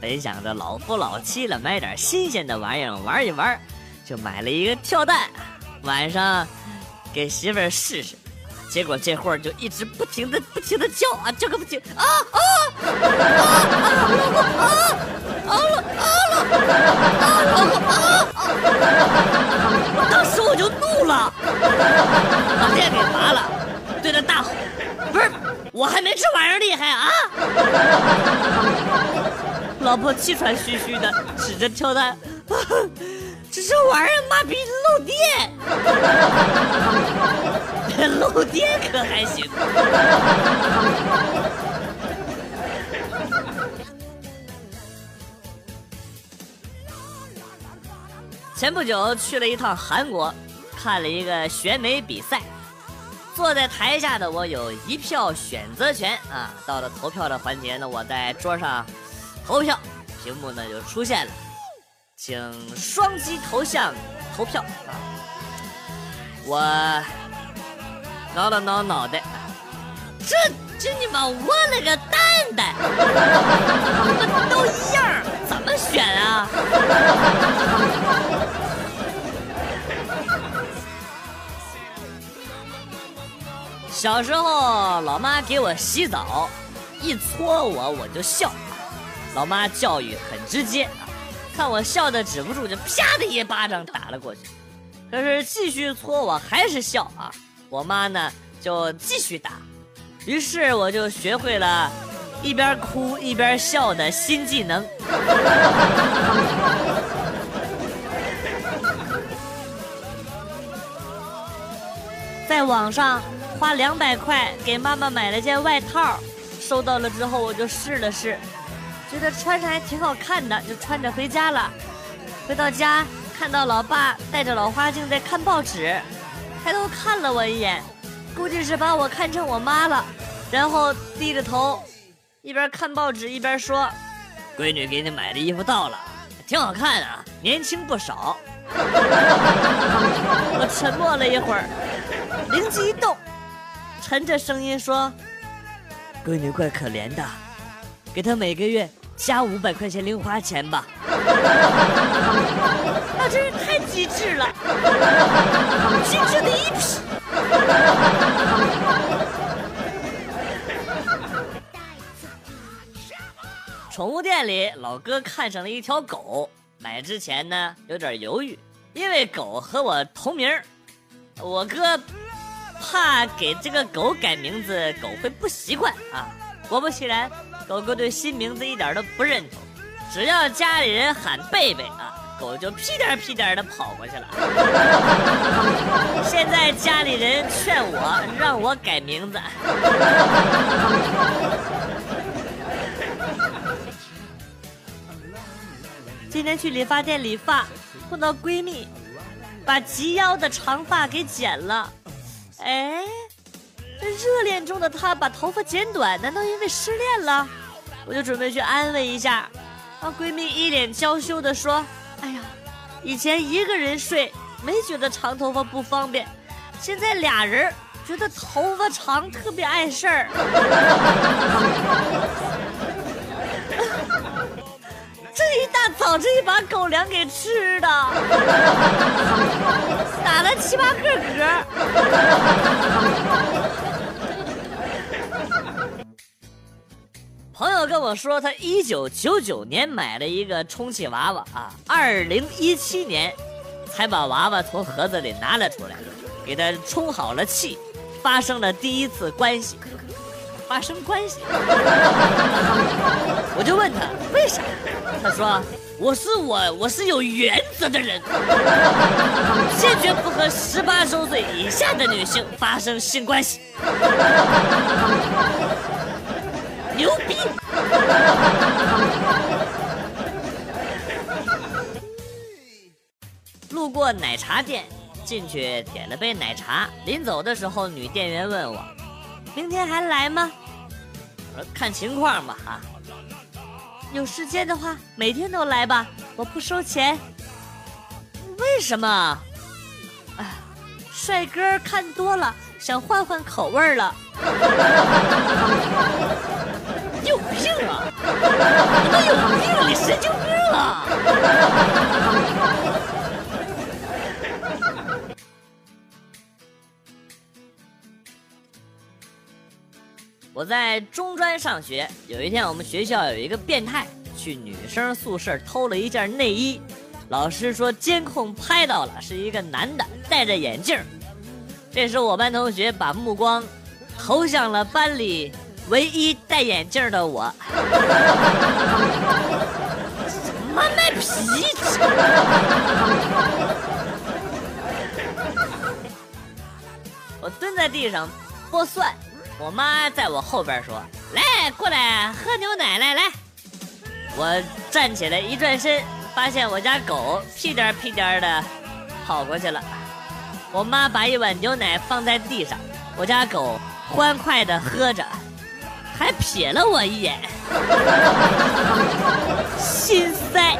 本想着老夫老妻了，买点新鲜的玩意儿玩一玩，就买了一个跳蛋，晚上给媳妇儿试试。结果这会儿就一直不停的不停的叫啊，叫个不停啊啊啊啊啊啊啊！当时我就怒了，把店给砸了，对着大吼：“不是，我还没这玩意儿厉害啊！”老婆气喘吁吁的指着跳蛋：“ 这这玩意儿妈逼漏电，漏电 可还行。”前不久去了一趟韩国，看了一个选美比赛。坐在台下的我有一票选择权啊！到了投票的环节呢，我在桌上投票，屏幕呢就出现了，请双击头像投票啊！我挠了挠脑袋，这这你妈我了个蛋蛋，都一样，怎么选啊？小时候，老妈给我洗澡，一搓我我就笑，老妈教育很直接啊，看我笑的止不住，就啪的一巴掌打了过去。可是继续搓我还是笑啊，我妈呢就继续打，于是我就学会了一边哭一边笑的新技能。在网上花两百块给妈妈买了件外套，收到了之后我就试了试，觉得穿上还挺好看的，就穿着回家了。回到家看到老爸戴着老花镜在看报纸，抬头看了我一眼，估计是把我看成我妈了，然后低着头，一边看报纸一边说：“闺女给你买的衣服到了，挺好看啊，年轻不少。”我沉默了一会儿。灵机一动，沉着声音说：“闺女怪可怜的，给他每个月加五百块钱零花钱吧。”那真是太机智了，机智的一批。宠物店里，老哥看上了一条狗，买之前呢有点犹豫，因为狗和我同名我哥。怕给这个狗改名字，狗会不习惯啊！果不其然，狗狗对新名字一点都不认同。只要家里人喊贝贝啊，狗就屁颠屁颠的跑过去了。现在家里人劝我让我改名字。今天去理发店理发，碰到闺蜜，把及腰的长发给剪了。哎，热恋中的她把头发剪短，难道因为失恋了？我就准备去安慰一下，啊，闺蜜一脸娇羞的说：“哎呀，以前一个人睡没觉得长头发不方便，现在俩人觉得头发长特别碍事儿。这一大早这一把狗粮给吃的，打了七八个嗝。我说，他一九九九年买了一个充气娃娃啊，二零一七年才把娃娃从盒子里拿了出来，给他充好了气，发生了第一次关系。发生关系，我就问他为啥，他说我是我我是有原则的人，坚决不和十八周岁以下的女性发生性关系，牛逼！路过奶茶店，进去点了杯奶茶。临走的时候，女店员问我：“明天还来吗？”我说：“看情况吧，啊，有时间的话每天都来吧，我不收钱。”为什么？哎，帅哥看多了，想换换口味了。啊！你都有病，你神经病啊！我在中专上学，有一天我们学校有一个变态去女生宿舍偷了一件内衣，老师说监控拍到了，是一个男的戴着眼镜。这时我班同学把目光投向了班里。唯一戴眼镜的我，什么卖脾气？我蹲在地上剥蒜，我妈在我后边说：“来，过来喝牛奶，来来。”我站起来一转身，发现我家狗屁颠屁颠的跑过去了。我妈把一碗牛奶放在地上，我家狗欢快的喝着。还瞥了我一眼，心塞。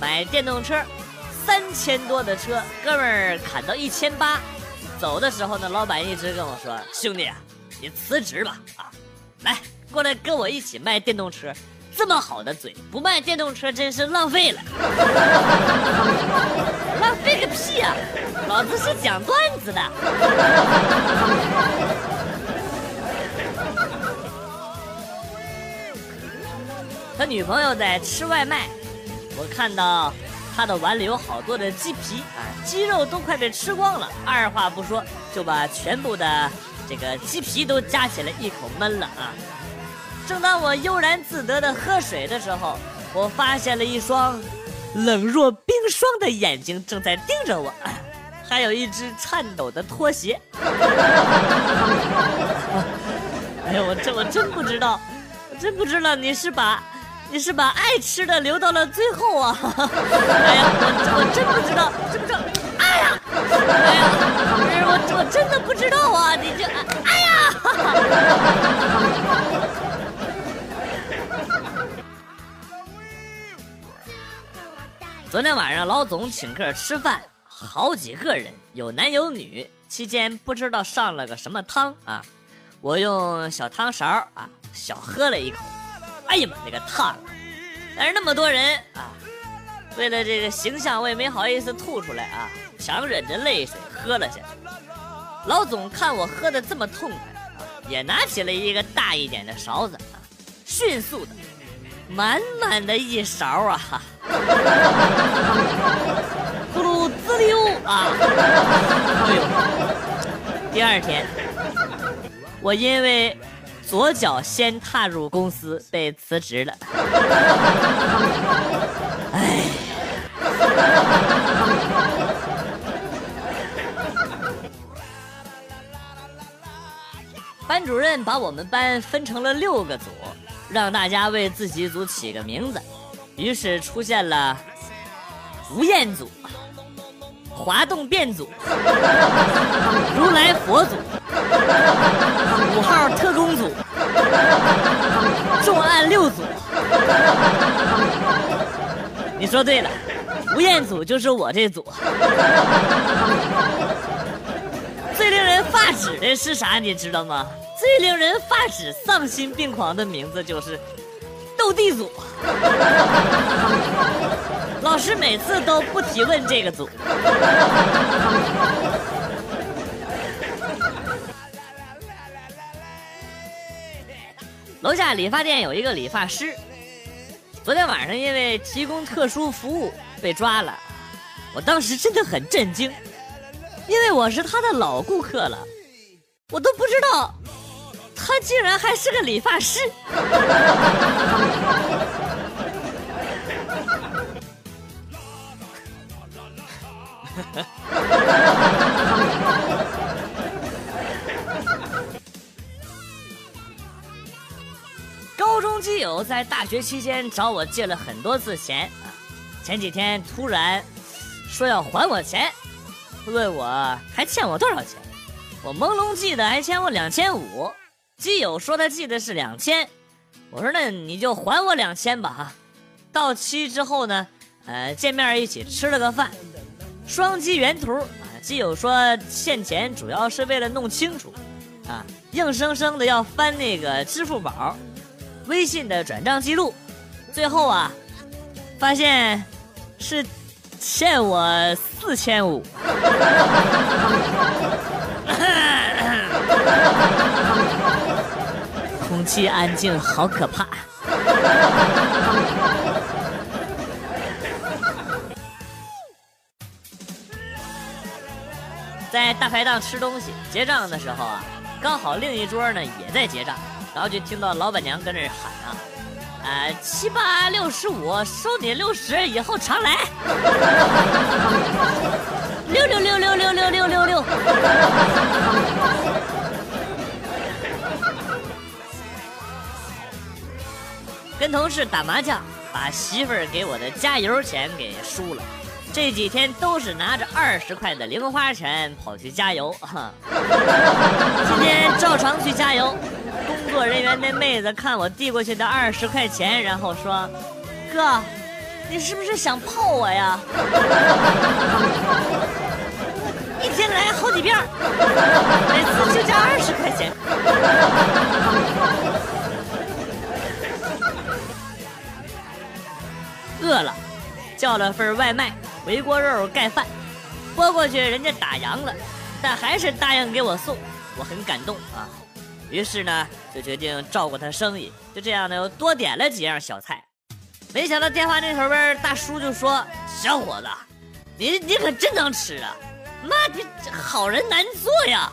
买电动车，三千多的车，哥们儿砍到一千八。走的时候呢，老板一直跟我说：“兄弟，你辞职吧，啊，来过来跟我一起卖电动车。”这么好的嘴，不卖电动车真是浪费了。浪费个屁啊！老子是讲段子的。他女朋友在吃外卖，我看到他的碗里有好多的鸡皮啊，鸡肉都快被吃光了。二话不说就把全部的这个鸡皮都夹起来一口闷了啊。正当我悠然自得的喝水的时候，我发现了一双冷若冰霜的眼睛正在盯着我，还有一只颤抖的拖鞋。哎呀，我这我真不知道，我真不知道你是把你是把爱吃的留到了最后啊！哎呀，我我真不知道，知不知道？哎呀，哎呀，我我真的不知道啊！你这，哎呀！昨天晚上老总请客吃饭，好几个人，有男有女。期间不知道上了个什么汤啊，我用小汤勺啊小喝了一口，哎呀妈，那个烫！但是那么多人啊，为了这个形象，我也没好意思吐出来啊，强忍着泪水喝了下去。老总看我喝的这么痛快啊，也拿起了一个大一点的勺子啊，迅速的。满满的一勺啊！咕噜滋溜啊！哎呦！第二天，我因为左脚先踏入公司被辞职了。哎！班主任把我们班分成了六个组。让大家为自己组起个名字，于是出现了吴彦祖、滑动变组、如来佛祖、五号特工组、重案六组。你说对了，吴彦祖就是我这组。最令人发指的是啥？你知道吗？最令人发指、丧心病狂的名字就是“斗地主”。老师每次都不提问这个组。楼下理发店有一个理发师，昨天晚上因为提供特殊服务被抓了。我当时真的很震惊，因为我是他的老顾客了，我都不知道。他竟然还是个理发师！高中基友在大学期间找我借了很多次钱啊，前几天突然说要还我钱，问我还欠我多少钱。我朦胧记得还欠我两千五，基友说他记得是两千，我说那你就还我两千吧哈。到期之后呢，呃，见面一起吃了个饭，双击原图啊。基友说欠钱主要是为了弄清楚，啊，硬生生的要翻那个支付宝、微信的转账记录，最后啊，发现是欠我四千五。空气安静，好可怕。在大排档吃东西，结账的时候啊，刚好另一桌呢也在结账，然后就听到老板娘跟那喊啊，呃，七八六十五，收你六十，以后常来。六六六六六六六六六。跟同事打麻将，把媳妇儿给我的加油钱给输了。这几天都是拿着二十块的零花钱跑去加油。今天照常去加油，工作人员那妹子看我递过去的二十块钱，然后说：“哥，你是不是想泡我呀？”一天来好几遍，每次就加二十块钱。饿了，叫了份外卖，回锅肉盖饭，拨过去人家打烊了，但还是答应给我送，我很感动啊。于是呢，就决定照顾他生意，就这样呢，又多点了几样小菜。没想到电话那头边大叔就说：“小伙子，你你可真能吃啊！”妈逼，好人难做呀！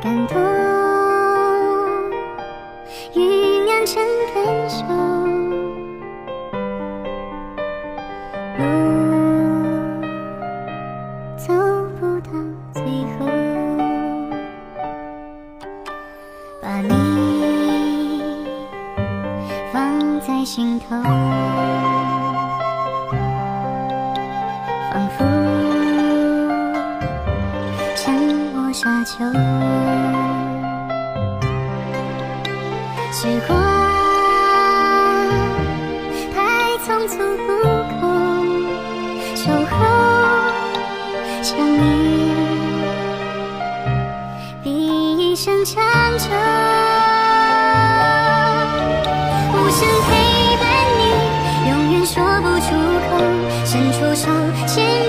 感动。秋时光太匆匆，不够守候，想你比一生长久，无声陪伴你，永远说不出口，伸出手，牵。